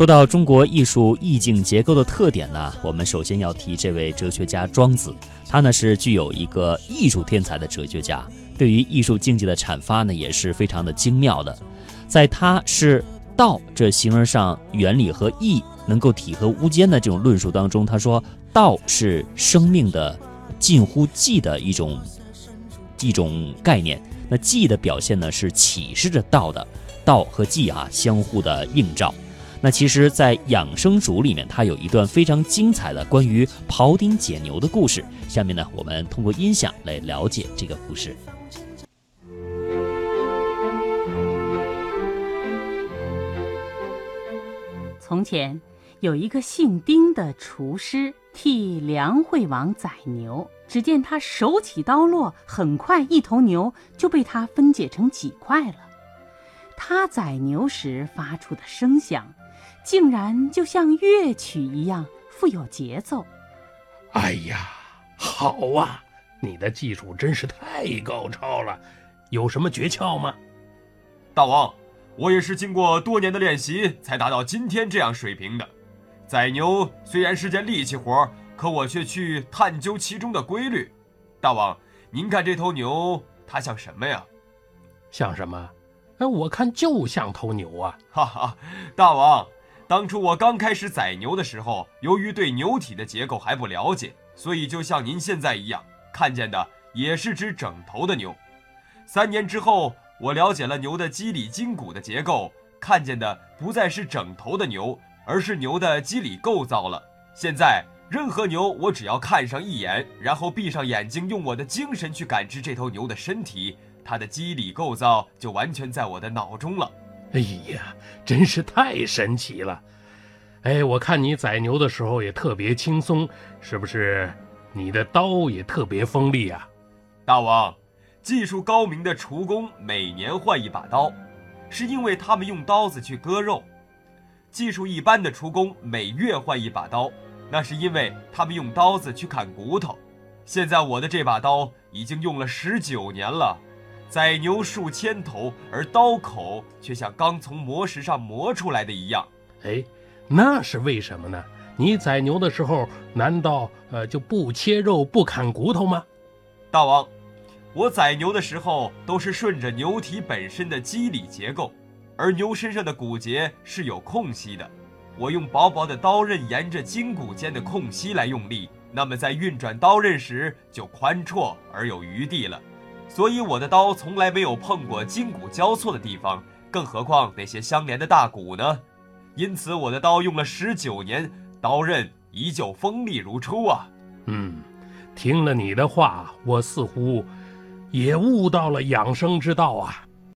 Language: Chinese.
说到中国艺术意境结构的特点呢，我们首先要提这位哲学家庄子，他呢是具有一个艺术天才的哲学家，对于艺术境界的阐发呢也是非常的精妙的。在他是道这形而上原理和义能够体合无间的这种论述当中，他说道是生命的近乎寂的一种一种概念。那寂的表现呢是启示着道的，道和寂啊相互的映照。那其实，在养生主里面，它有一段非常精彩的关于庖丁解牛的故事。下面呢，我们通过音响来了解这个故事。从前有一个姓丁的厨师替梁惠王宰牛，只见他手起刀落，很快一头牛就被他分解成几块了。他宰牛时发出的声响。竟然就像乐曲一样富有节奏。哎呀，好啊！你的技术真是太高超了，有什么诀窍吗？大王，我也是经过多年的练习才达到今天这样水平的。宰牛虽然是件力气活，可我却去探究其中的规律。大王，您看这头牛，它像什么呀？像什么？哎，我看就像头牛啊！哈哈，大王。当初我刚开始宰牛的时候，由于对牛体的结构还不了解，所以就像您现在一样，看见的也是只整头的牛。三年之后，我了解了牛的肌理筋骨的结构，看见的不再是整头的牛，而是牛的肌理构造了。现在，任何牛，我只要看上一眼，然后闭上眼睛，用我的精神去感知这头牛的身体，它的肌理构造就完全在我的脑中了。哎呀，真是太神奇了！哎，我看你宰牛的时候也特别轻松，是不是？你的刀也特别锋利啊！大王，技术高明的厨工每年换一把刀，是因为他们用刀子去割肉；技术一般的厨工每月换一把刀，那是因为他们用刀子去砍骨头。现在我的这把刀已经用了十九年了。宰牛数千头，而刀口却像刚从磨石上磨出来的一样。哎，那是为什么呢？你宰牛的时候，难道呃就不切肉、不砍骨头吗？大王，我宰牛的时候都是顺着牛体本身的肌理结构，而牛身上的骨节是有空隙的。我用薄薄的刀刃沿着筋骨间的空隙来用力，那么在运转刀刃时就宽绰而有余地了。所以我的刀从来没有碰过筋骨交错的地方，更何况那些相连的大骨呢？因此我的刀用了十九年，刀刃依旧锋利如初啊！嗯，听了你的话，我似乎也悟到了养生之道啊。